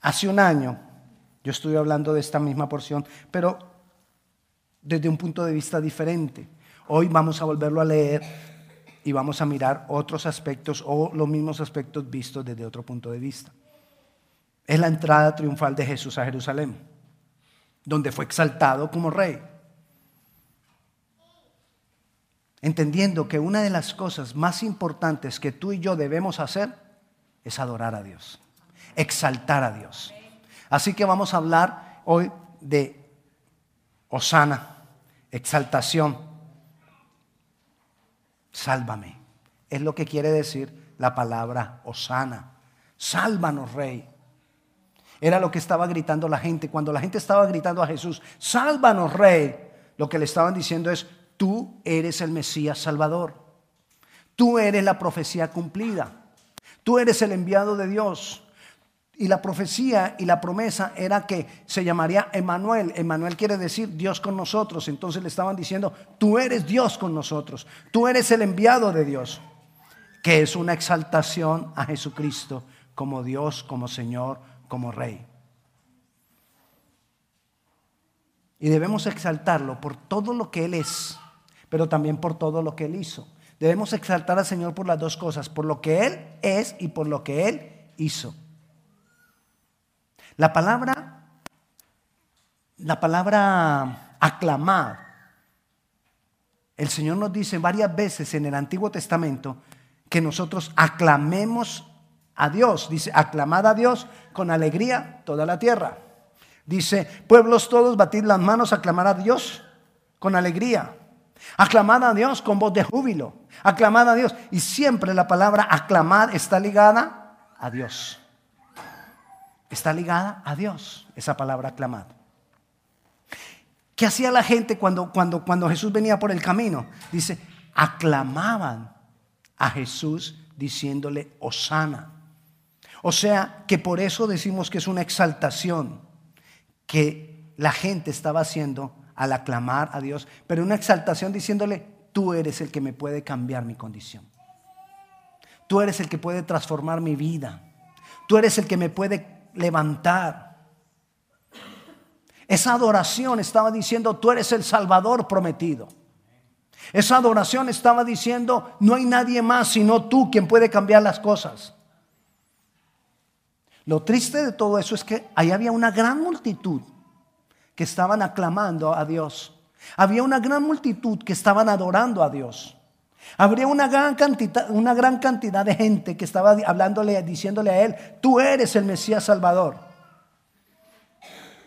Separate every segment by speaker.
Speaker 1: Hace un año yo estuve hablando de esta misma porción, pero desde un punto de vista diferente. Hoy vamos a volverlo a leer y vamos a mirar otros aspectos o los mismos aspectos vistos desde otro punto de vista. Es la entrada triunfal de Jesús a Jerusalén, donde fue exaltado como rey. Entendiendo que una de las cosas más importantes que tú y yo debemos hacer es adorar a Dios, exaltar a Dios. Así que vamos a hablar hoy de Osana, exaltación. Sálvame. Es lo que quiere decir la palabra Osana. Sálvanos, Rey. Era lo que estaba gritando la gente. Cuando la gente estaba gritando a Jesús, sálvanos, Rey. Lo que le estaban diciendo es, tú eres el Mesías Salvador. Tú eres la profecía cumplida. Tú eres el enviado de Dios. Y la profecía y la promesa era que se llamaría Emanuel. Emanuel quiere decir Dios con nosotros. Entonces le estaban diciendo, tú eres Dios con nosotros. Tú eres el enviado de Dios. Que es una exaltación a Jesucristo como Dios, como Señor, como Rey. Y debemos exaltarlo por todo lo que Él es, pero también por todo lo que Él hizo. Debemos exaltar al Señor por las dos cosas, por lo que Él es y por lo que Él hizo. La palabra, la palabra aclamar, el Señor nos dice varias veces en el Antiguo Testamento que nosotros aclamemos a Dios. Dice, aclamad a Dios con alegría toda la tierra. Dice, pueblos todos, batid las manos, aclamar a Dios con alegría. Aclamad a Dios con voz de júbilo. Aclamad a Dios. Y siempre la palabra aclamar está ligada a Dios está ligada a Dios, esa palabra aclamado. ¿Qué hacía la gente cuando, cuando, cuando Jesús venía por el camino? Dice, aclamaban a Jesús diciéndole, Osana. O sea, que por eso decimos que es una exaltación que la gente estaba haciendo al aclamar a Dios, pero una exaltación diciéndole, tú eres el que me puede cambiar mi condición. Tú eres el que puede transformar mi vida. Tú eres el que me puede levantar. Esa adoración estaba diciendo, tú eres el Salvador prometido. Esa adoración estaba diciendo, no hay nadie más sino tú quien puede cambiar las cosas. Lo triste de todo eso es que ahí había una gran multitud que estaban aclamando a Dios. Había una gran multitud que estaban adorando a Dios. Habría una gran, cantidad, una gran cantidad de gente que estaba hablándole, diciéndole a él, tú eres el Mesías Salvador.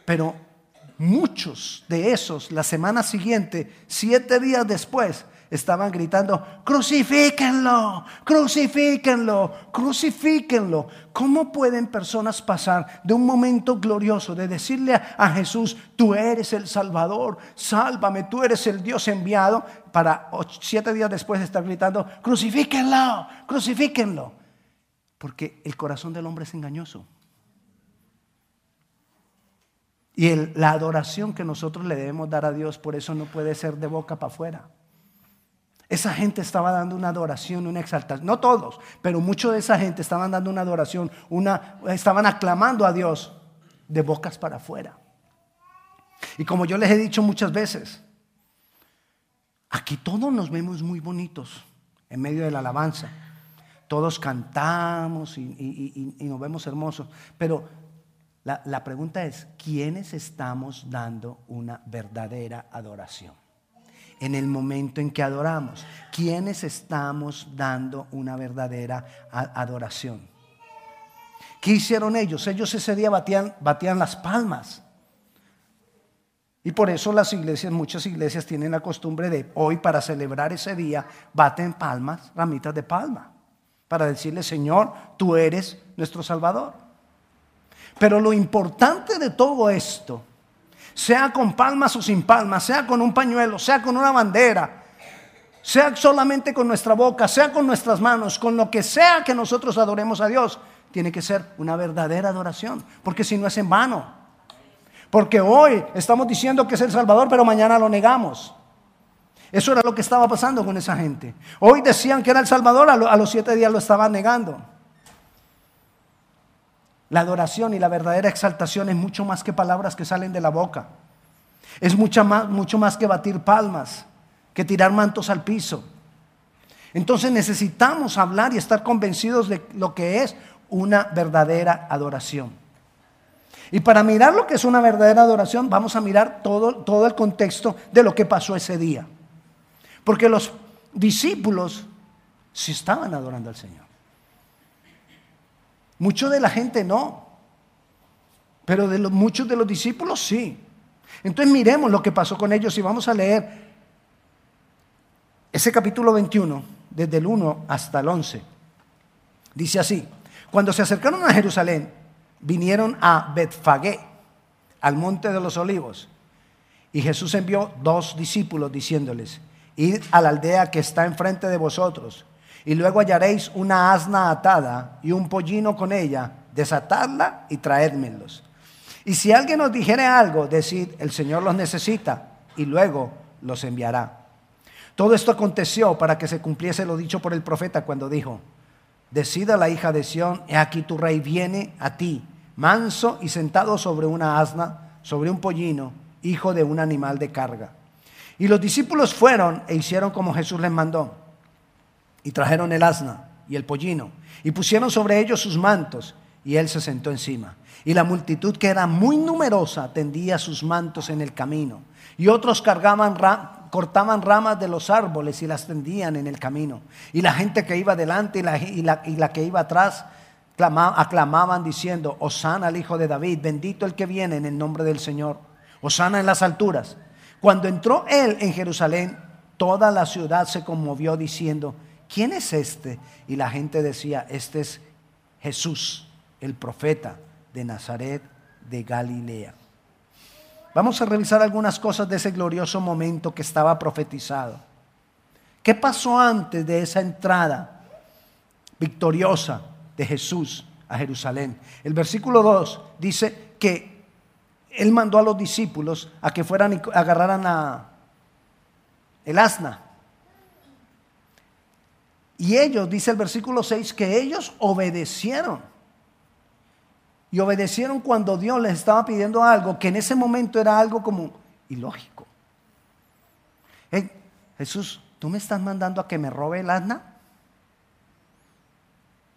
Speaker 1: Pero muchos de esos, la semana siguiente, siete días después, estaban gritando, crucifíquenlo, crucifíquenlo, crucifíquenlo. ¿Cómo pueden personas pasar de un momento glorioso de decirle a Jesús, tú eres el Salvador, sálvame, tú eres el Dios enviado, para siete días después estar gritando, crucifíquenlo, crucifíquenlo? Porque el corazón del hombre es engañoso. Y la adoración que nosotros le debemos dar a Dios, por eso no puede ser de boca para afuera. Esa gente estaba dando una adoración, una exaltación. No todos, pero mucho de esa gente estaban dando una adoración, una, estaban aclamando a Dios de bocas para afuera. Y como yo les he dicho muchas veces, aquí todos nos vemos muy bonitos en medio de la alabanza. Todos cantamos y, nos vemos hermosos. Pero la, la pregunta es, ¿quiénes estamos dando una verdadera adoración? En el momento en que adoramos. ¿Quiénes estamos dando una verdadera adoración? ¿Qué hicieron ellos? Ellos ese día batían, batían las palmas. Y por eso las iglesias, muchas iglesias tienen la costumbre de hoy para celebrar ese día, baten palmas, ramitas de palma, para decirle, Señor, tú eres nuestro Salvador. Pero lo importante de todo esto sea con palmas o sin palmas, sea con un pañuelo, sea con una bandera, sea solamente con nuestra boca, sea con nuestras manos, con lo que sea que nosotros adoremos a Dios, tiene que ser una verdadera adoración, porque si no es en vano. Porque hoy estamos diciendo que es el Salvador, pero mañana lo negamos. Eso era lo que estaba pasando con esa gente. Hoy decían que era el Salvador, a, los siete días lo estaban negando. La adoración y la verdadera exaltación es mucho más que palabras que salen de la boca. Es mucho más, mucho más que batir palmas, que tirar mantos al piso. Entonces necesitamos hablar y estar convencidos de lo que es una verdadera adoración. Y para mirar lo que es una verdadera adoración, vamos a mirar todo, todo el contexto de lo que pasó ese día. Porque los discípulos sí estaban adorando al Señor. Mucho de la gente no, pero de muchos de los discípulos sí. Entonces miremos lo que pasó con ellos y vamos a leer ese capítulo 21, desde el 1 hasta el 11. Dice así, cuando se acercaron a Jerusalén, vinieron a Betfagé, al monte de los olivos, y Jesús envió dos discípulos diciéndoles, id a la aldea que está enfrente de vosotros, y luego hallaréis una asna atada y un pollino con ella, desatadla y traédmelos. Y si alguien os dijere algo, decid, el Señor los necesita, y luego los enviará. Todo esto aconteció para que se cumpliese lo dicho por el profeta cuando dijo, decida la hija de Sión, he aquí tu rey viene a ti, manso y sentado sobre una asna, sobre un pollino, hijo de un animal de carga. Y los discípulos fueron e hicieron como Jesús les mandó, y trajeron el asna y el pollino, y pusieron sobre ellos sus mantos, y él se sentó encima. Y la multitud, que era muy numerosa, tendía sus mantos en el camino. Y otros cargaban, cortaban ramas de los árboles y las tendían en el camino. Y la gente que iba delante y la, y la, que iba atrás aclamaban diciendo, Osana al Hijo de David, bendito el que viene en el nombre del Señor. Osana en las alturas. Cuando entró él en Jerusalén, toda la ciudad se conmovió diciendo, ¿quién es este? Y la gente decía, este es Jesús, el profeta de Nazaret de Galilea. Vamos a revisar algunas cosas de ese glorioso momento que estaba profetizado. ¿Qué pasó antes de esa entrada victoriosa de Jesús a Jerusalén? El versículo 2 dice que él mandó a los discípulos a que fueran y agarraran a el asna. Y ellos, dice el versículo 6, que ellos obedecieron y obedecieron cuando Dios les estaba pidiendo algo que en ese momento era algo como ilógico. Jesús, ¿tú me estás mandando a que me robe el asna?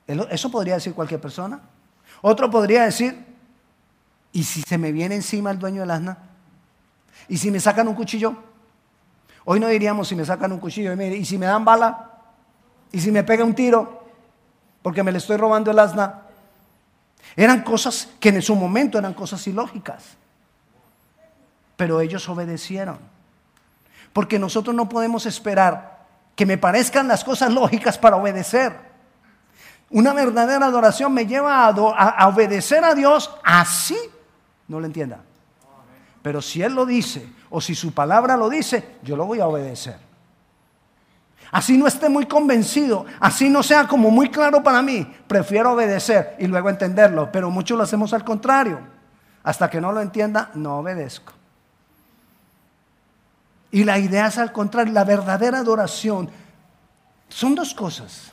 Speaker 1: Eso podría decir cualquier persona. Otro podría decir, ¿y si se me viene encima el dueño del asna? ¿Y si me sacan un cuchillo? Hoy no diríamos si me sacan un cuchillo, ¿y si me dan bala? ¿Y si me pega un tiro? Porque me le estoy robando el asna. Eran cosas que en su momento eran cosas ilógicas. Pero ellos obedecieron. Porque nosotros no podemos esperar que me parezcan las cosas lógicas para obedecer. Una verdadera adoración me lleva a, obedecer a Dios así no lo entienda. Pero si Él lo dice o si su palabra lo dice, yo lo voy a obedecer. Así no esté muy convencido, así no sea como muy claro para mí, prefiero obedecer y luego entenderlo, pero muchos lo hacemos al contrario. Hasta que no lo entienda, no obedezco. Y la idea es al contrario, la verdadera adoración son dos cosas.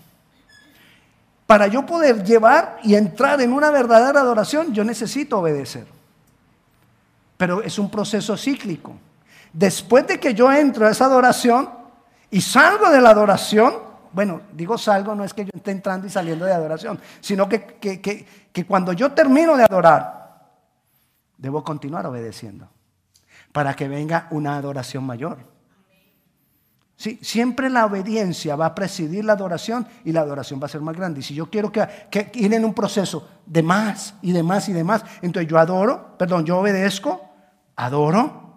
Speaker 1: Para yo poder llevar y entrar en una verdadera adoración, yo necesito obedecer. Pero es un proceso cíclico. Después de que yo entro a esa adoración, y salgo de la adoración, bueno, digo salgo, no es que yo esté entrando y saliendo de adoración, sino que, que, cuando yo termino de adorar, debo continuar obedeciendo para que venga una adoración mayor. Sí, siempre la obediencia va a presidir la adoración y la adoración va a ser más grande. Y si yo quiero que, que ir en un proceso de más y de más y de más, entonces yo adoro, perdón, yo obedezco, adoro,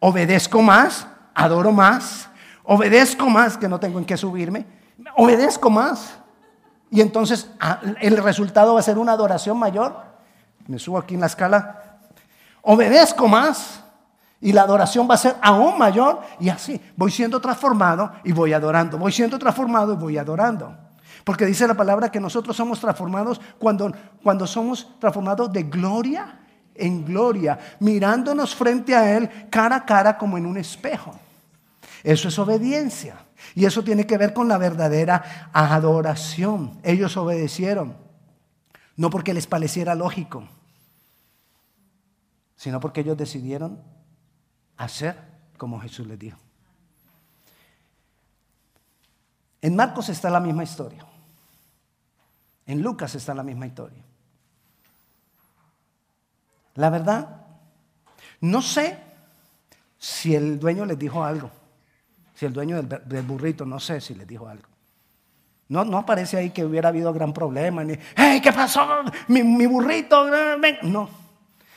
Speaker 1: obedezco más, adoro más, obedezco más, que no tengo en qué subirme, obedezco más. Y entonces ah, el resultado va a ser una adoración mayor. Me subo aquí en la escala. Obedezco más y la adoración va a ser aún mayor. Y así voy siendo transformado y voy adorando. Voy siendo transformado y voy adorando. Porque dice la palabra que nosotros somos transformados cuando, cuando somos transformados de gloria en gloria, mirándonos frente a Él cara a cara como en un espejo. Eso es obediencia. Y eso tiene que ver con la verdadera adoración. Ellos obedecieron. No porque les pareciera lógico, sino porque ellos decidieron hacer como Jesús les dijo. En Marcos está la misma historia. En Lucas está la misma historia. La verdad, no sé si el dueño les dijo algo. Si el dueño del, burrito, no sé si les dijo algo. No, no aparece ahí que hubiera habido gran problema. Ni, ¡Hey, qué pasó! Mi, mi burrito. No,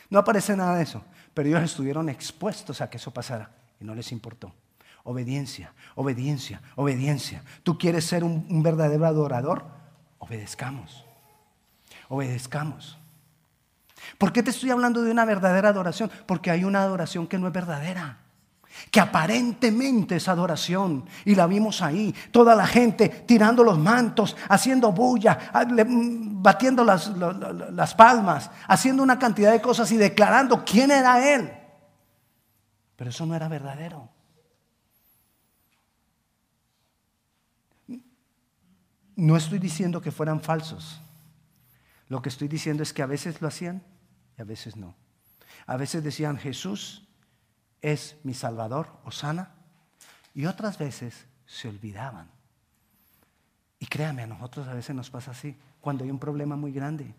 Speaker 1: no aparece nada de eso. Pero ellos estuvieron expuestos a que eso pasara y no les importó. Obediencia, obediencia, obediencia. ¿Tú quieres ser un, verdadero adorador? Obedezcamos. Obedezcamos. ¿Por qué te estoy hablando de una verdadera adoración? Porque hay una adoración que no es verdadera. Que aparentemente es adoración. Y la vimos ahí. Toda la gente tirando los mantos, haciendo bulla, ah, mm, batiendo las, las palmas, haciendo una cantidad de cosas y declarando quién era Él. Pero eso no era verdadero. No estoy diciendo que fueran falsos. Lo que estoy diciendo es que a veces lo hacían y a veces no. A veces decían, Jesús es mi Salvador, Osana, y otras veces se olvidaban. Y créame, a nosotros a veces nos pasa así, cuando hay un problema muy grande.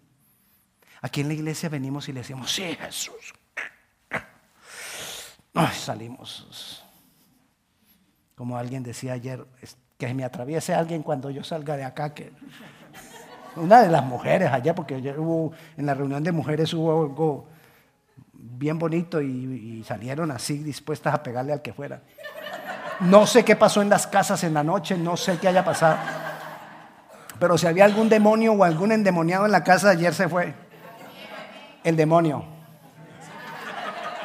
Speaker 1: Aquí en la iglesia venimos y le decimos, sí, Jesús. Ay, salimos. Como alguien decía ayer, que me atraviese alguien cuando yo salga de acá. Que... Una de las mujeres allá, porque hubo, en la reunión de mujeres hubo algo bien bonito y, salieron así dispuestas a pegarle al que fuera. No sé qué pasó en las casas en la noche, no sé qué haya pasado. Pero si había algún demonio o algún endemoniado en la casa, ayer se fue. El demonio.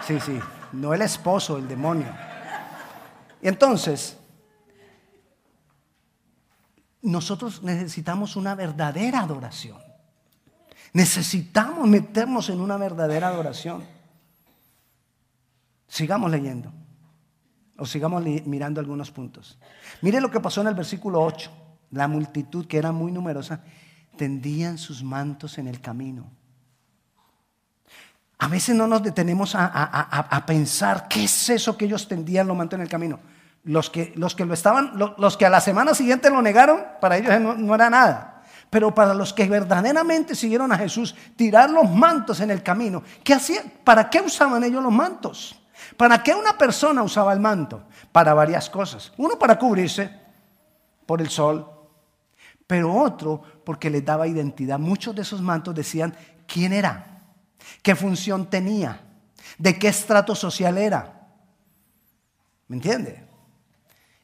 Speaker 1: Sí, sí, no el esposo, el demonio. Y entonces, nosotros necesitamos una verdadera adoración. Necesitamos meternos en una verdadera adoración. Sigamos leyendo. O sigamos mirando algunos puntos. Mire lo que pasó en el versículo 8. La multitud, que era muy numerosa, tendían sus mantos en el camino. A veces no nos detenemos a, a pensar qué es eso que ellos tendían los mantos en el camino. Los que, los que lo estaban, los que a la semana siguiente lo negaron, para ellos no, era nada. Pero para los que verdaderamente siguieron a Jesús, tirar los mantos en el camino. ¿Qué hacían? ¿Para qué usaban ellos los mantos? ¿Para qué una persona usaba el manto? Para varias cosas. Uno para cubrirse por el sol, pero otro porque les daba identidad. Muchos de esos mantos decían quién era, qué función tenía, de qué estrato social era. ¿Me entiende?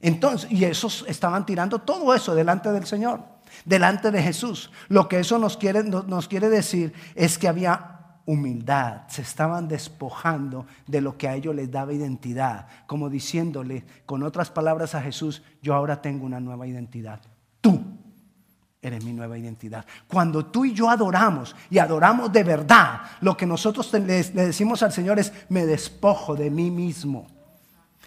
Speaker 1: Entonces, y esos estaban tirando todo eso delante del Señor, delante de Jesús. Lo que eso nos quiere, nos quiere decir es que había humildad, se estaban despojando de lo que a ellos les daba identidad, como diciéndole con otras palabras a Jesús, yo ahora tengo una nueva identidad. Tú eres mi nueva identidad. Cuando tú y yo adoramos y adoramos de verdad, lo que nosotros le decimos al Señor es, me despojo de mí mismo.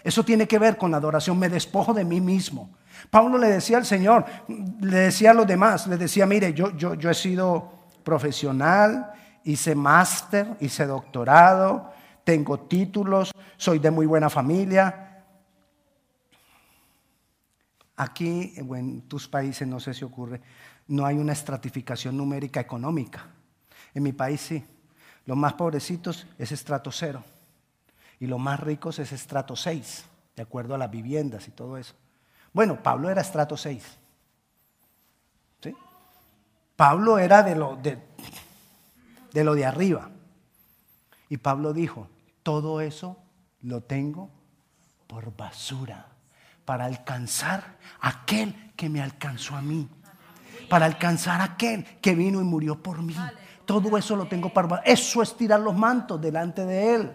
Speaker 1: Eso tiene que ver con la adoración. Me despojo de mí mismo. Pablo le decía al Señor, le decía a los demás, le decía, mire, yo, yo, yo he sido profesional, hice máster, hice doctorado, tengo títulos, soy de muy buena familia. Aquí, en tus países, no sé si ocurre, no hay una estratificación numérica económica. En mi país sí. Los más pobrecitos es estrato cero y los más ricos es estrato 6, de acuerdo a las viviendas y todo eso. Bueno, Pablo era estrato 6. ¿sí? Pablo era de lo de, de lo de arriba. Y Pablo dijo, todo eso lo tengo por basura para alcanzar aquel que me alcanzó a mí. Para alcanzar aquel que vino y murió por mí. Todo eso lo tengo para... Eso es tirar los mantos delante de él.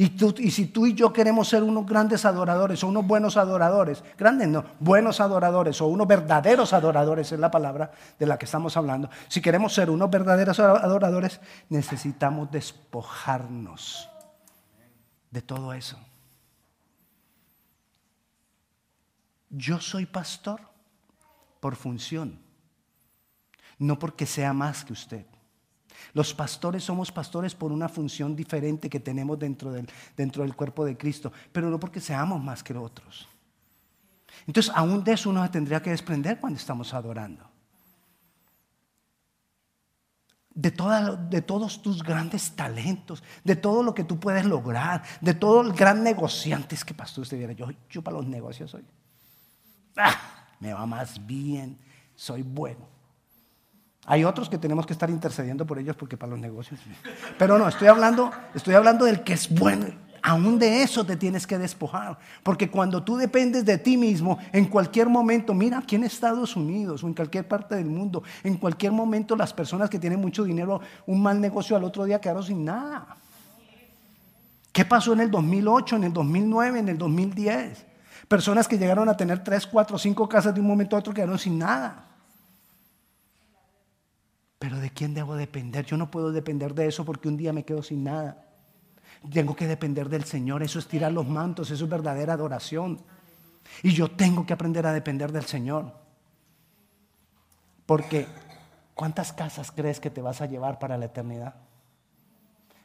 Speaker 1: Y, si tú y yo queremos ser unos grandes adoradores o unos buenos adoradores, grandes no, buenos adoradores o unos verdaderos adoradores es la palabra de la que estamos hablando. Si queremos ser unos verdaderos adoradores, necesitamos despojarnos de todo eso. Yo soy pastor por función. no porque sea más que usted. Los pastores somos pastores por una función diferente que tenemos dentro del, dentro del cuerpo de Cristo, pero no porque seamos más que otros. Entonces, aún de eso uno se tendría que desprender cuando estamos adorando. De, de, todos tus grandes talentos, de todo lo que tú puedes lograr, de todo el gran negociante. Es que pastor, usted viera, yo, para los negocios soy. Ah, me va más bien, soy bueno. Hay otros que tenemos que estar intercediendo por ellos porque para los negocios. Pero no, estoy hablando, estoy hablando del que es bueno. Aún de eso te tienes que despojar. Porque cuando tú dependes de ti mismo, en cualquier momento, mira aquí en Estados Unidos o en cualquier parte del mundo, en cualquier momento las personas que tienen mucho dinero, un mal negocio al otro día quedaron sin nada. ¿Qué pasó en el 2008, en el 2009, en el 2010? Personas que llegaron a tener tres, cuatro, cinco casas de un momento a otro quedaron sin nada. Pero ¿de quién debo depender? Yo no puedo depender de eso porque un día me quedo sin nada. Tengo que depender del Señor. Eso es tirar los mantos, eso es verdadera adoración. Y yo tengo que aprender a depender del Señor. Porque, ¿cuántas casas crees que te vas a llevar para la eternidad?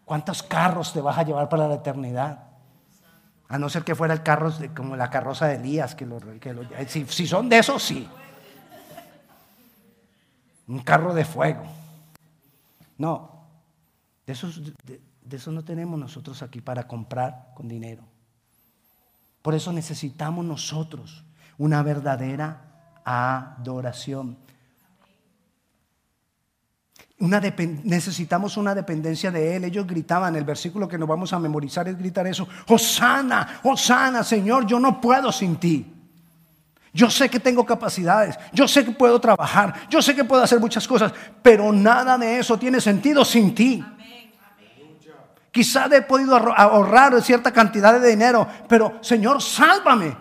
Speaker 1: ¿Cuántos carros te vas a llevar para la eternidad? A no ser que fuera el carro como la carroza de Elías, que, si, si son de esos, sí un carro de fuego. No, de eso, de, no tenemos nosotros aquí para comprar con dinero. Por eso necesitamos nosotros una verdadera adoración. Una necesitamos una dependencia de Él. Ellos gritaban, el versículo que nos vamos a memorizar es gritar eso, Hosana, Hosana, Señor, yo no puedo sin ti. Yo sé que tengo capacidades, yo sé que puedo trabajar, yo sé que puedo hacer muchas cosas, pero nada de eso tiene sentido sin ti. Quizá he podido ahorrar cierta cantidad de dinero, pero Señor, sálvame,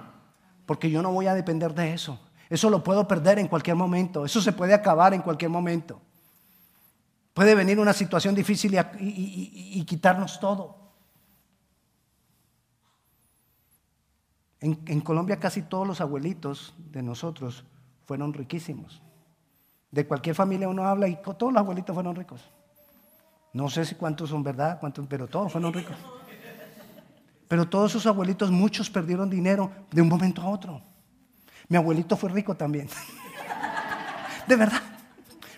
Speaker 1: porque yo no voy a depender de eso. Eso lo puedo perder en cualquier momento, eso se puede acabar en cualquier momento. Puede venir una situación difícil y quitarnos todo. En, Colombia casi todos los abuelitos de nosotros fueron riquísimos. De cualquier familia uno habla y todos los abuelitos fueron ricos. No sé si cuántos son verdad, cuántos, pero todos fueron ricos. Pero todos sus abuelitos, muchos perdieron dinero de un momento a otro. Mi abuelito fue rico también. De verdad.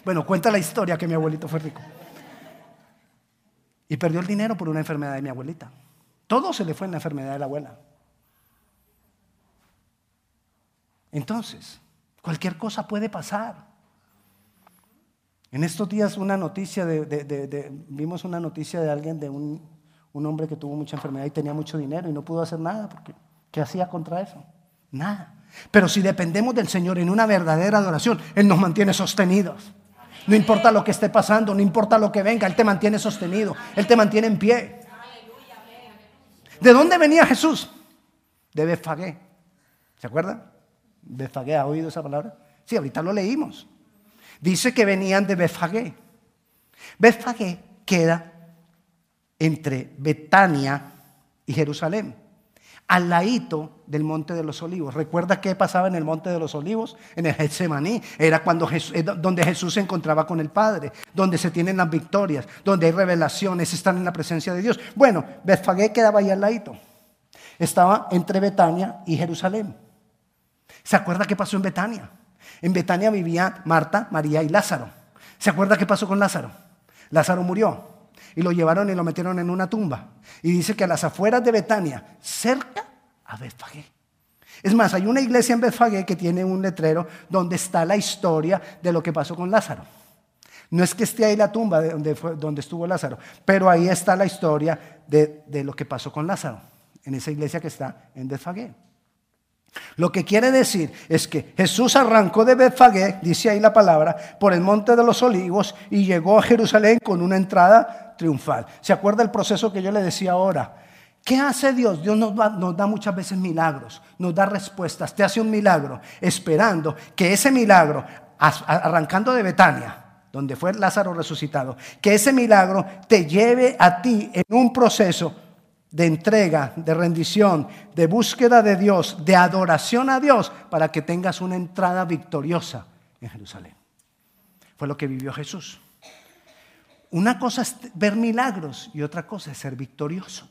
Speaker 1: Bueno, cuenta la historia que mi abuelito fue rico. Y perdió el dinero por una enfermedad de mi abuelita. Todo se le fue en la enfermedad de la abuela. Entonces, cualquier cosa puede pasar. En estos días una noticia de, vimos una noticia de alguien, de un, hombre que tuvo mucha enfermedad y tenía mucho dinero y no pudo hacer nada, porque ¿qué hacía contra eso? Nada. Pero si dependemos del Señor en una verdadera adoración, Él nos mantiene sostenidos. No importa lo que esté pasando, no importa lo que venga, Él te mantiene sostenido, Él te mantiene en pie. ¿De dónde venía Jesús? De Befagé. ¿Se acuerdan? Befagé, ¿ha oído esa palabra? Sí, ahorita lo leímos. Dice que venían de Befagé. Befagé queda entre Betania y Jerusalén, al ladito del Monte de los Olivos. ¿Recuerda qué pasaba en el Monte de los Olivos? En el Getsemaní. Era cuando donde Jesús se encontraba con el Padre, donde se tienen las victorias, donde hay revelaciones, están en la presencia de Dios. Bueno, Befagé quedaba ahí al ladito. Estaba entre Betania y Jerusalén. ¿Se acuerda qué pasó en Betania? En Betania vivía Marta, María y Lázaro. ¿Se acuerda qué pasó con Lázaro? Lázaro murió y lo llevaron y lo metieron en una tumba. Y dice que a las afueras de Betania, cerca a Betfagé. Es más, hay una iglesia en Betfagé que tiene un letrero donde está la historia de lo que pasó con Lázaro. No es que esté ahí la tumba de donde, donde estuvo Lázaro, pero ahí está la historia de, de, lo que pasó con Lázaro, en esa iglesia que está en Betfagé. Lo que quiere decir es que Jesús arrancó de Betfagé, dice ahí la palabra, por el monte de los olivos y llegó a Jerusalén con una entrada triunfal. ¿Se acuerda el proceso que yo le decía ahora? ¿Qué hace Dios? Dios nos, da muchas veces milagros, nos da respuestas, te hace un milagro, esperando que ese milagro, arrancando de Betania, donde fue Lázaro resucitado, que ese milagro te lleve a ti en un proceso de entrega, de rendición, de búsqueda de Dios, de adoración a Dios, para que tengas una entrada victoriosa en Jerusalén. Fue lo que vivió Jesús. Una cosa es ver milagros y otra cosa es ser victorioso.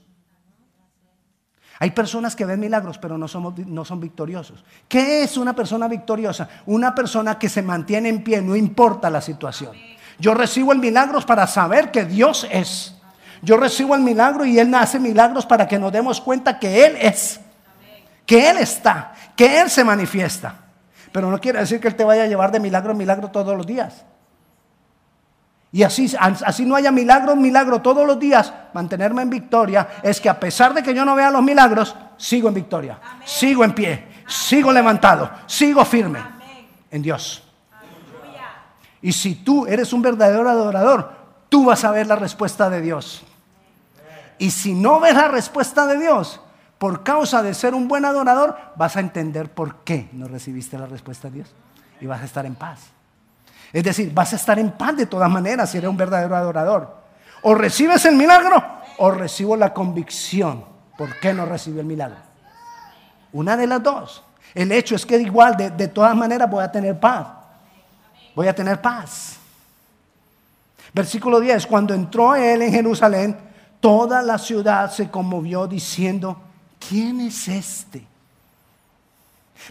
Speaker 1: Hay personas que ven milagros pero no, somos, no son victoriosos. ¿Qué es una persona victoriosa? Una persona que se mantiene en pie, no importa la situación. Yo recibo el milagro para saber que Dios es. Yo recibo el milagro y Él hace milagros para que nos demos cuenta que Él es. Que Él está. Que Él se manifiesta. Pero no quiere decir que Él te vaya a llevar de milagro en milagro todos los días. Y así, así no haya milagro, milagro todos los días, mantenerme en victoria es que a pesar de que yo no vea los milagros, sigo en victoria, sigo en pie, sigo levantado, sigo firme en Dios. Y si tú eres un verdadero adorador, tú vas a ver la respuesta de Dios. Y si no ves la respuesta de Dios, por causa de ser un buen adorador, vas a entender por qué no recibiste la respuesta de Dios. Y vas a estar en paz. Es decir, vas a estar en paz de todas maneras si eres un verdadero adorador. O recibes el milagro o recibo la convicción. ¿Por qué no recibió el milagro? Una de las dos. El hecho es que igual, de, de todas maneras, voy a tener paz. Voy a tener paz. Versículo 10. Cuando entró él en Jerusalén, toda la ciudad se conmovió diciendo, ¿quién es este?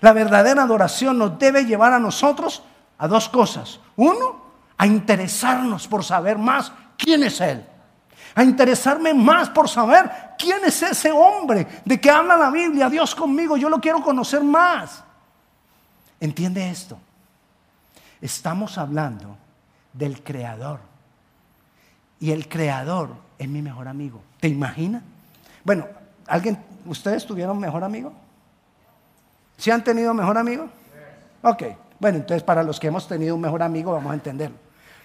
Speaker 1: La verdadera adoración nos debe llevar a nosotros a dos cosas. Uno, a interesarnos por saber más quién es Él. A interesarme más por saber quién es ese hombre de que habla la Biblia, Dios conmigo, yo lo quiero conocer más. ¿Entiende esto? Estamos hablando del Creador. Y el Creador es mi mejor amigo. ¿Te imaginas? Bueno, ¿alguien, ustedes tuvieron mejor amigo? ¿Sí han tenido mejor amigo? Ok. Bueno, entonces para los que hemos tenido un mejor amigo vamos a entenderlo.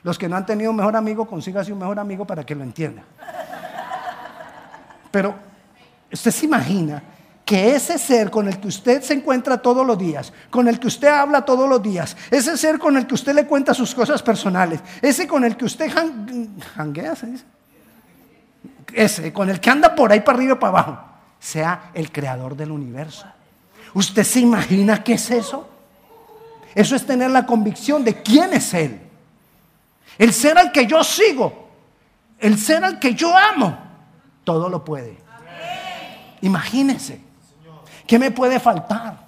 Speaker 1: Los que no han tenido un mejor amigo, consígase un mejor amigo para que lo entienda. Pero usted se imagina que ese ser con el que usted se encuentra todos los días, con el que usted habla todos los días, ese ser con el que usted le cuenta sus cosas personales, ese con el que usted janguea. Ese, con el que anda por ahí para arriba y para abajo, sea el creador del universo. ¿Usted se imagina qué es eso? Eso es tener la convicción de quién es Él. El ser al que yo sigo, el ser al que yo amo, todo lo puede. Imagínense, ¿qué me puede faltar?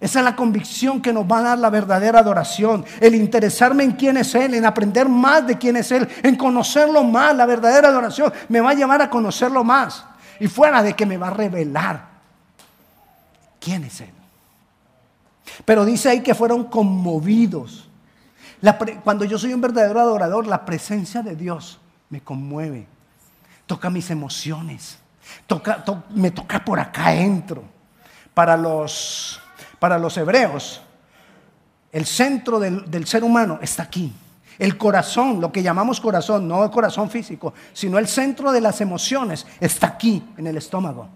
Speaker 1: Esa es la convicción que nos va a dar la verdadera adoración, el interesarme en quién es Él, en aprender más de quién es Él, en conocerlo más. La verdadera adoración me va a llevar a conocerlo más. Y fuera de que me va a revelar quién es Él. Pero dice ahí que fueron conmovidos. cuando yo soy un verdadero adorador, la presencia de Dios me conmueve, toca mis emociones, me toca por acá adentro. Para los, para los hebreos, el centro del, del ser humano está aquí. El corazón, lo que llamamos corazón, no el corazón físico, sino el centro de las emociones, está aquí, en el estómago.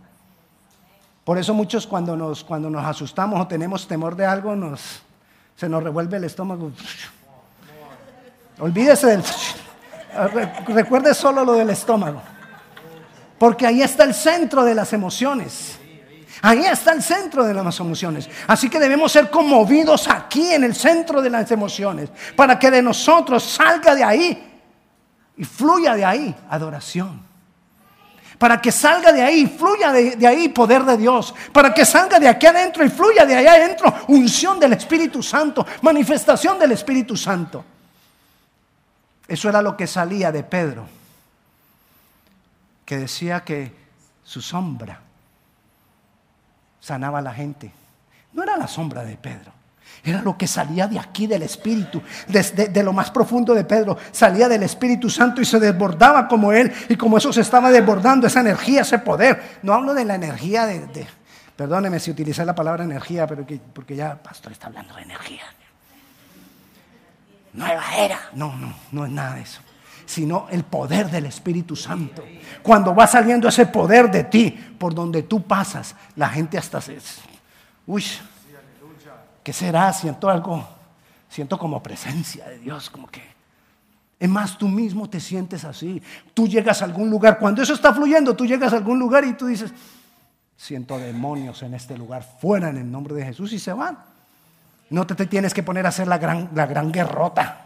Speaker 1: Por eso muchos cuando nos, cuando nos asustamos o tenemos temor de algo, nos, se nos revuelve el estómago. Olvídese del... Recuerde solo lo del estómago. Porque ahí está el centro de las emociones. Ahí está el centro de las emociones. Así que debemos ser conmovidos aquí en el centro de las emociones. Para que de nosotros salga de ahí y fluya de ahí adoración para que salga de ahí, fluya de, ahí poder de Dios, para que salga de aquí adentro y fluya de allá adentro unción del Espíritu Santo, manifestación del Espíritu Santo. Eso era lo que salía de Pedro, que decía que su sombra sanaba a la gente. No era la sombra de Pedro. Era lo que salía de aquí del Espíritu, desde de lo más profundo de Pedro. Salía del Espíritu Santo y se desbordaba como Él. Y como eso se estaba desbordando, esa energía, ese poder. No hablo de la energía de... perdóneme si utilicé la palabra energía, pero que, porque ya pastor está hablando de energía. Nueva era. No, no, no es nada de eso. Sino el poder del Espíritu Santo. Cuando va saliendo ese poder de ti, por donde tú pasas, la gente hasta se... Uy, ¿Qué será? Siento algo, siento como presencia de Dios, como que... Es más, tú mismo te sientes así. Tú llegas a algún lugar, cuando eso está fluyendo, tú llegas a algún lugar y tú dices, siento demonios en este lugar, fuera en el nombre de Jesús y se van. No te, tienes que poner a hacer la gran, la gran guerrota.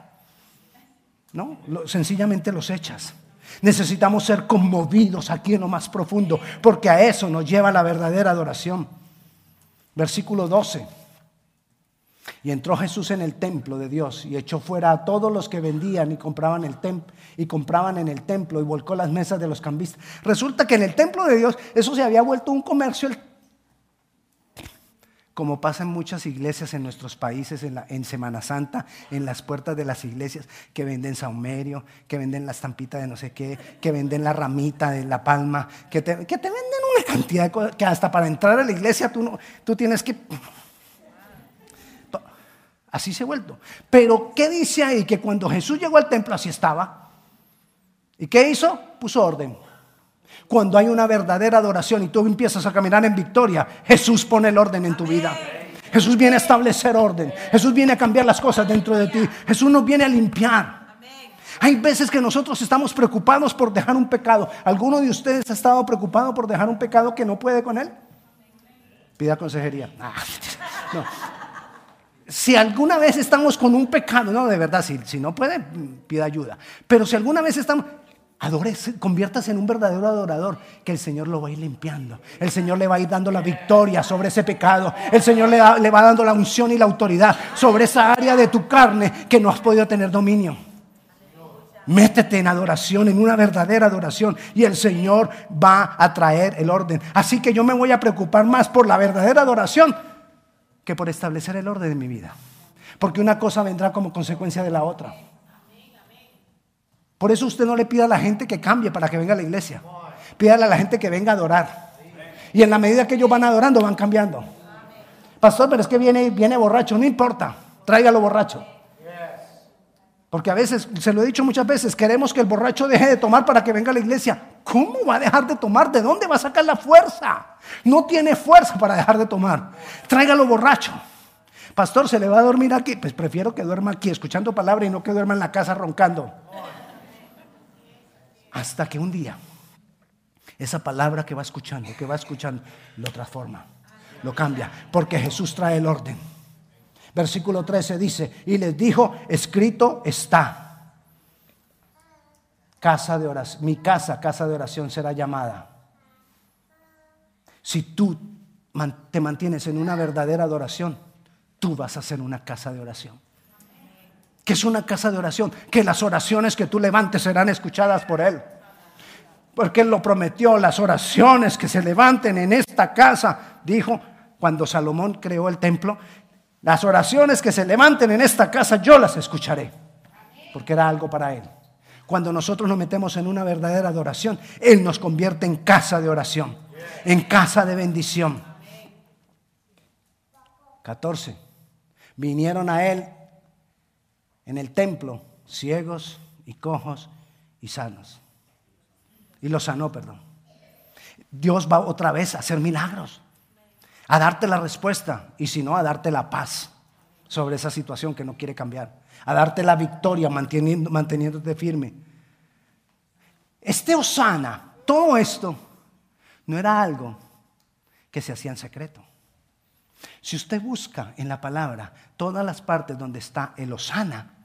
Speaker 1: No, sencillamente los echas. Necesitamos ser conmovidos aquí en lo más profundo, porque a eso nos lleva la verdadera adoración. Versículo 12. Y entró Jesús en el templo de Dios y echó fuera a todos los que vendían y compraban el y compraban en el templo y volcó las mesas de los cambistas. Resulta que en el templo de Dios eso se había vuelto un comercio como pasa en muchas iglesias en nuestros países, en, la, Semana Santa, en las puertas de las iglesias, que venden saumerio, que venden la estampita de no sé qué, que venden la ramita de la palma, que te, que te venden una cantidad de cosas, que hasta para entrar a la iglesia tú, no, tú tienes que... Así se ha vuelto. Pero ¿qué dice ahí? Que cuando Jesús llegó al templo así estaba. ¿Y qué hizo? Puso orden. Cuando hay una verdadera adoración y tú empiezas a caminar en victoria, Jesús pone el orden en tu vida. Jesús viene a establecer orden. Jesús viene a cambiar las cosas dentro de ti. Jesús nos viene a limpiar. Hay veces que nosotros estamos preocupados por dejar un pecado. ¿Alguno de ustedes ha estado preocupado por dejar un pecado que no puede con él? Pida consejería. Ah, si alguna vez estamos con un pecado, no, de verdad, si, si no puede, pida ayuda. Pero si alguna vez estamos, Adore, conviértase en un verdadero adorador, que el Señor lo va a ir limpiando. El Señor le va a ir dando la victoria sobre ese pecado. El Señor le, le va dando la unción y la autoridad sobre esa área de tu carne que no has podido tener dominio. Métete en adoración, en una verdadera adoración, y el Señor va a traer el orden. Así que yo me voy a preocupar más por la verdadera adoración que por establecer el orden de mi vida. Porque una cosa vendrá como consecuencia de la otra. Por eso usted no le pida a la gente que cambie para que venga a la iglesia. Pídale a la gente que venga a adorar. Y en la medida que ellos van adorando, van cambiando. Pastor, pero es que viene, viene borracho. No importa, tráigalo borracho. Porque a veces, se lo he dicho muchas veces, queremos que el borracho deje de tomar para que venga a la iglesia. ¿Cómo va a dejar de tomar? ¿De dónde va a sacar la fuerza? No tiene fuerza para dejar de tomar. Tráigalo borracho. Pastor, ¿se le va a dormir aquí? Pues prefiero que duerma aquí escuchando palabra y no que duerma en la casa roncando. Hasta que un día esa palabra que va escuchando, que va escuchando, lo transforma, lo cambia, porque Jesús trae el orden. Versículo 13 dice, y les dijo, escrito está, casa de oración, mi casa, casa de oración será llamada. Si tú te mantienes en una verdadera adoración, tú vas a ser una casa de oración que es una casa de oración, que las oraciones que tú levantes serán escuchadas por Él. Porque Él lo prometió, las oraciones que se levanten en esta casa, dijo cuando Salomón creó el templo, las oraciones que se levanten en esta casa yo las escucharé, porque era algo para Él. Cuando nosotros nos metemos en una verdadera adoración, Él nos convierte en casa de oración, en casa de bendición. 14. Vinieron a Él en el templo ciegos y cojos y sanos. Y los sanó, perdón. Dios va otra vez a hacer milagros, a darte la respuesta y si no, a darte la paz sobre esa situación que no quiere cambiar, a darte la victoria manteniéndote firme. Este Osana, todo esto, no era algo que se hacía en secreto. Si usted busca en la palabra todas las partes donde está el Osana,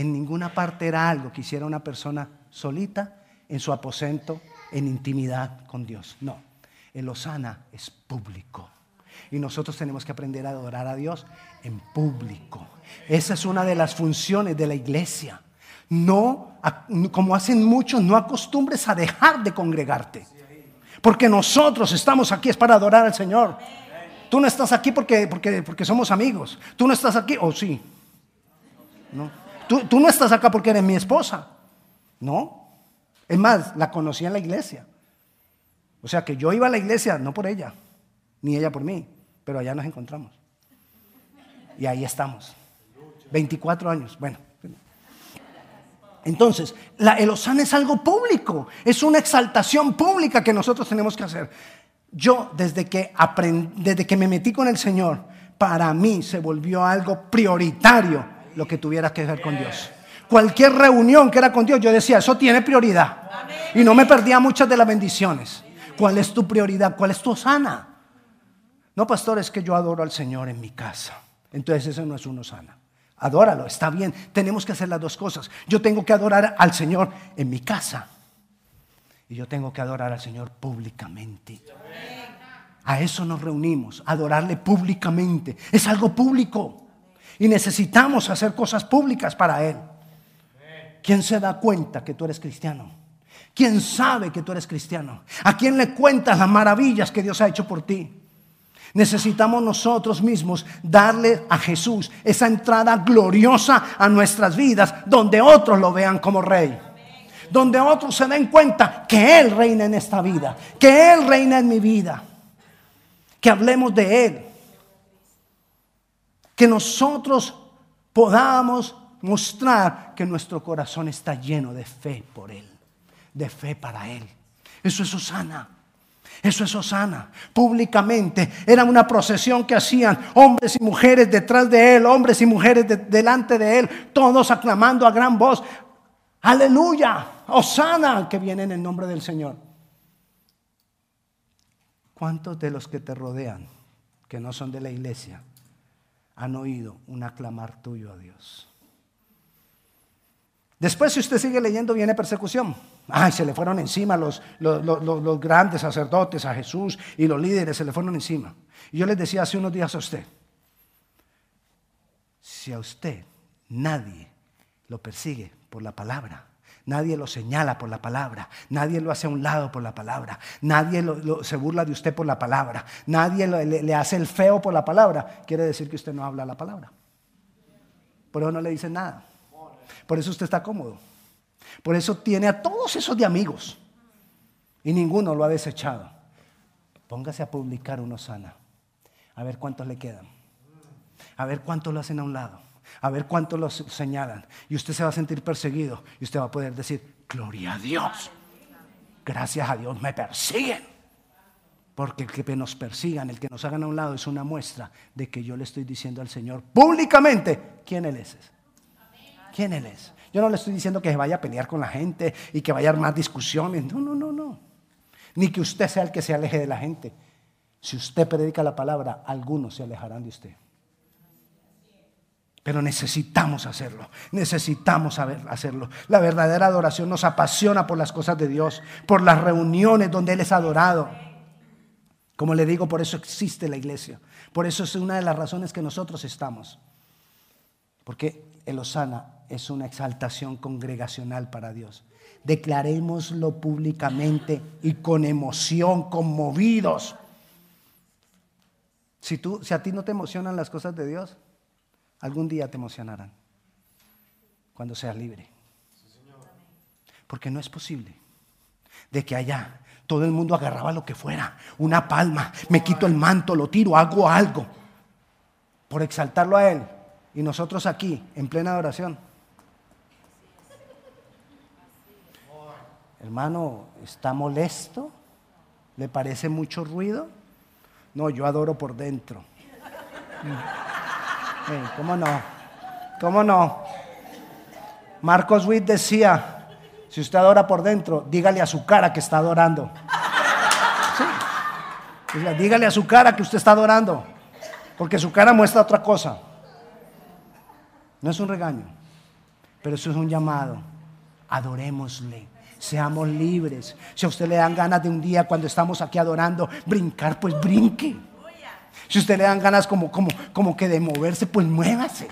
Speaker 1: en ninguna parte era algo que hiciera una persona solita en su aposento, en intimidad con Dios. No, el Osana es público. Y nosotros tenemos que aprender a adorar a Dios en público. Esa es una de las funciones de la iglesia. No, como hacen muchos, no acostumbres a dejar de congregarte. Porque nosotros estamos aquí es para adorar al Señor. Tú no estás aquí porque, porque, porque somos amigos. Tú no estás aquí, o oh, sí. No. Tú, no estás acá porque eres mi esposa. No. Es más, la conocí en la iglesia. O sea que yo iba a la iglesia no por ella, ni ella por mí, pero allá nos encontramos. Y ahí estamos. 24 años. Bueno. Entonces, la, el Osana es algo público, es una exaltación pública que nosotros tenemos que hacer. Yo, desde que, desde que me metí con el Señor, para mí se volvió algo prioritario lo que tuviera que ver con Dios. Cualquier reunión que era con Dios, yo decía, eso tiene prioridad. Y no me perdía muchas de las bendiciones. ¿Cuál es tu prioridad? ¿Cuál es tu sana? No, pastor, es que yo adoro al Señor en mi casa. Entonces eso no es uno sana. Adóralo, está bien. Tenemos que hacer las dos cosas. Yo tengo que adorar al Señor en mi casa. Y yo tengo que adorar al Señor públicamente. A eso nos reunimos, adorarle públicamente. Es algo público. Y necesitamos hacer cosas públicas para Él. ¿Quién se da cuenta que tú eres cristiano? ¿Quién sabe que tú eres cristiano? ¿A quién le cuentas las maravillas que Dios ha hecho por ti? Necesitamos nosotros mismos darle a Jesús esa entrada gloriosa a nuestras vidas donde otros lo vean como rey. Donde otros se den cuenta que Él reina en esta vida, que Él reina en mi vida. Que hablemos de Él. Que nosotros podamos mostrar que nuestro corazón está lleno de fe por Él, de fe para Él. Eso es Osana. Eso es Osana. Públicamente era una procesión que hacían hombres y mujeres detrás de él, hombres y mujeres delante de él, todos aclamando a gran voz. Aleluya, Osana, que viene en el nombre del Señor. ¿Cuántos de los que te rodean, que no son de la iglesia, han oído un aclamar tuyo a Dios? Después, si usted sigue leyendo, viene persecución. Ay, se le fueron encima los, los, grandes sacerdotes a Jesús y los líderes se le fueron encima. Y yo les decía hace unos días a usted, si a usted nadie lo persigue por la palabra, nadie lo señala por la palabra, nadie lo hace a un lado por la palabra, nadie se burla de usted por la palabra, nadie le, hace el feo por la palabra, quiere decir que usted no habla la palabra. Por eso no le dicen nada. Por eso usted está cómodo. Por eso tiene a todos esos de amigos. Y ninguno lo ha desechado. Póngase a publicar uno sana. A ver cuántos le quedan. A ver cuántos lo hacen a un lado. A ver cuántos lo señalan. Y usted se va a sentir perseguido. Y usted va a poder decir, gloria a Dios. Gracias a Dios me persiguen. Porque el que nos persigan, el que nos hagan a un lado, es una muestra de que yo le estoy diciendo al Señor públicamente quién Él es quién Él es. Yo no le estoy diciendo que vaya a pelear con la gente y que vaya a armar discusiones. No, no, no, no. Ni que usted sea el que se aleje de la gente. Si usted predica la palabra, algunos se alejarán de usted. Pero necesitamos hacerlo, necesitamos hacerlo. La verdadera adoración nos apasiona por las cosas de Dios, por las reuniones donde Él es adorado. Como le digo, por eso existe la iglesia. Por eso es una de las razones que nosotros estamos. Porque el Osana es una exaltación congregacional para Dios. Declarémoslo públicamente y con emoción, conmovidos. Si, tú, si a ti no te emocionan las cosas de Dios, algún día te emocionarán cuando seas libre. Porque no es posible de que allá todo el mundo agarraba lo que fuera, una palma, me quito el manto, lo tiro, hago algo por exaltarlo a Él. Y nosotros aquí, en plena adoración, Hermano, ¿está molesto? ¿Le parece mucho ruido? No, yo adoro por dentro. ¿Cómo no? ¿Cómo no? Marcos Witt decía, si usted adora por dentro, dígale a su cara que está adorando. Dígale a su cara que usted está adorando, porque su cara muestra otra cosa. No es un regaño, pero eso es un llamado. Adorémosle seamos libres. Si a usted le dan ganas de un día cuando estamos aquí adorando brincar, pues brinque. Si usted le dan ganas como, como, como que de moverse, pues muévase.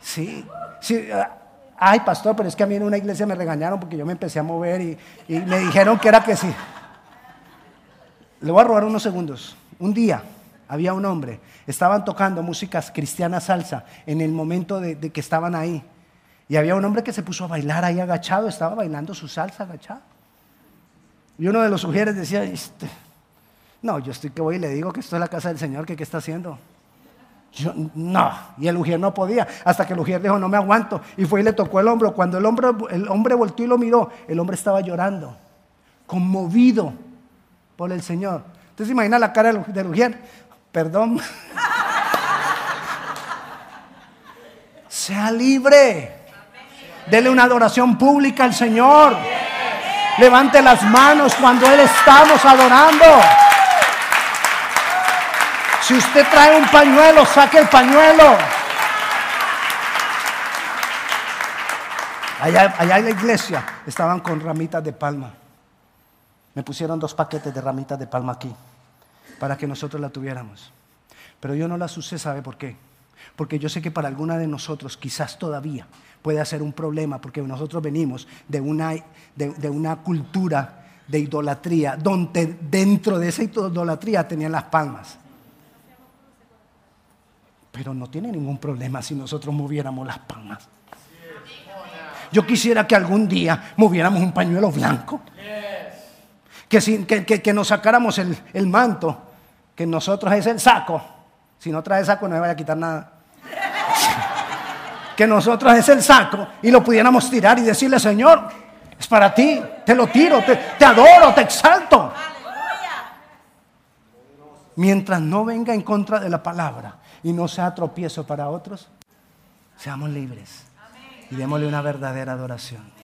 Speaker 1: Sí, sí. Ah, ay, pastor, pero es que a mí en una iglesia me regañaron porque yo me empecé a mover y, y me dijeron que era que sí. Le voy a robar unos segundos. Un día había un hombre, estaban tocando músicas cristiana salsa en el momento de que estaban ahí. Y había un hombre que se puso a bailar ahí agachado, estaba bailando su salsa agachado. Y uno de los sugieres decía, este, no, yo estoy que voy y le digo que esto es la casa del Señor, que qué está haciendo. Yo, no, y el ujier no podía, hasta que el ujier dijo, no me aguanto, y fue y le tocó el hombro. Cuando el hombre, el hombre volteó y lo miró, el hombre estaba llorando, conmovido por el Señor. Entonces imagina la cara del ujier, perdón. sea libre. Dele una adoración pública al Señor. Levante las manos cuando Él estamos adorando. Si usted trae un pañuelo, saque el pañuelo. Allá, allá en la iglesia estaban con ramitas de palma. Me pusieron dos paquetes de ramitas de palma aquí para que nosotros la tuviéramos. Pero yo no las usé, ¿sabe por qué? Porque yo sé que para alguna de nosotros quizás todavía puede ser un problema, porque nosotros venimos de una, de, una cultura de idolatría, donde dentro de esa idolatría tenían las palmas. Pero no tiene ningún problema si nosotros moviéramos las palmas. Yo quisiera que algún día moviéramos un pañuelo blanco. Que, que, nos sacáramos el, el manto, que nosotros es el saco. Si no trae saco no me vaya a quitar nada. que nosotros es el saco y lo pudiéramos tirar y decirle, Señor, es para ti, te lo tiro, te, te adoro, te exalto. Mientras no venga en contra de la palabra y no sea tropiezo para otros, seamos libres y démosle una verdadera adoración.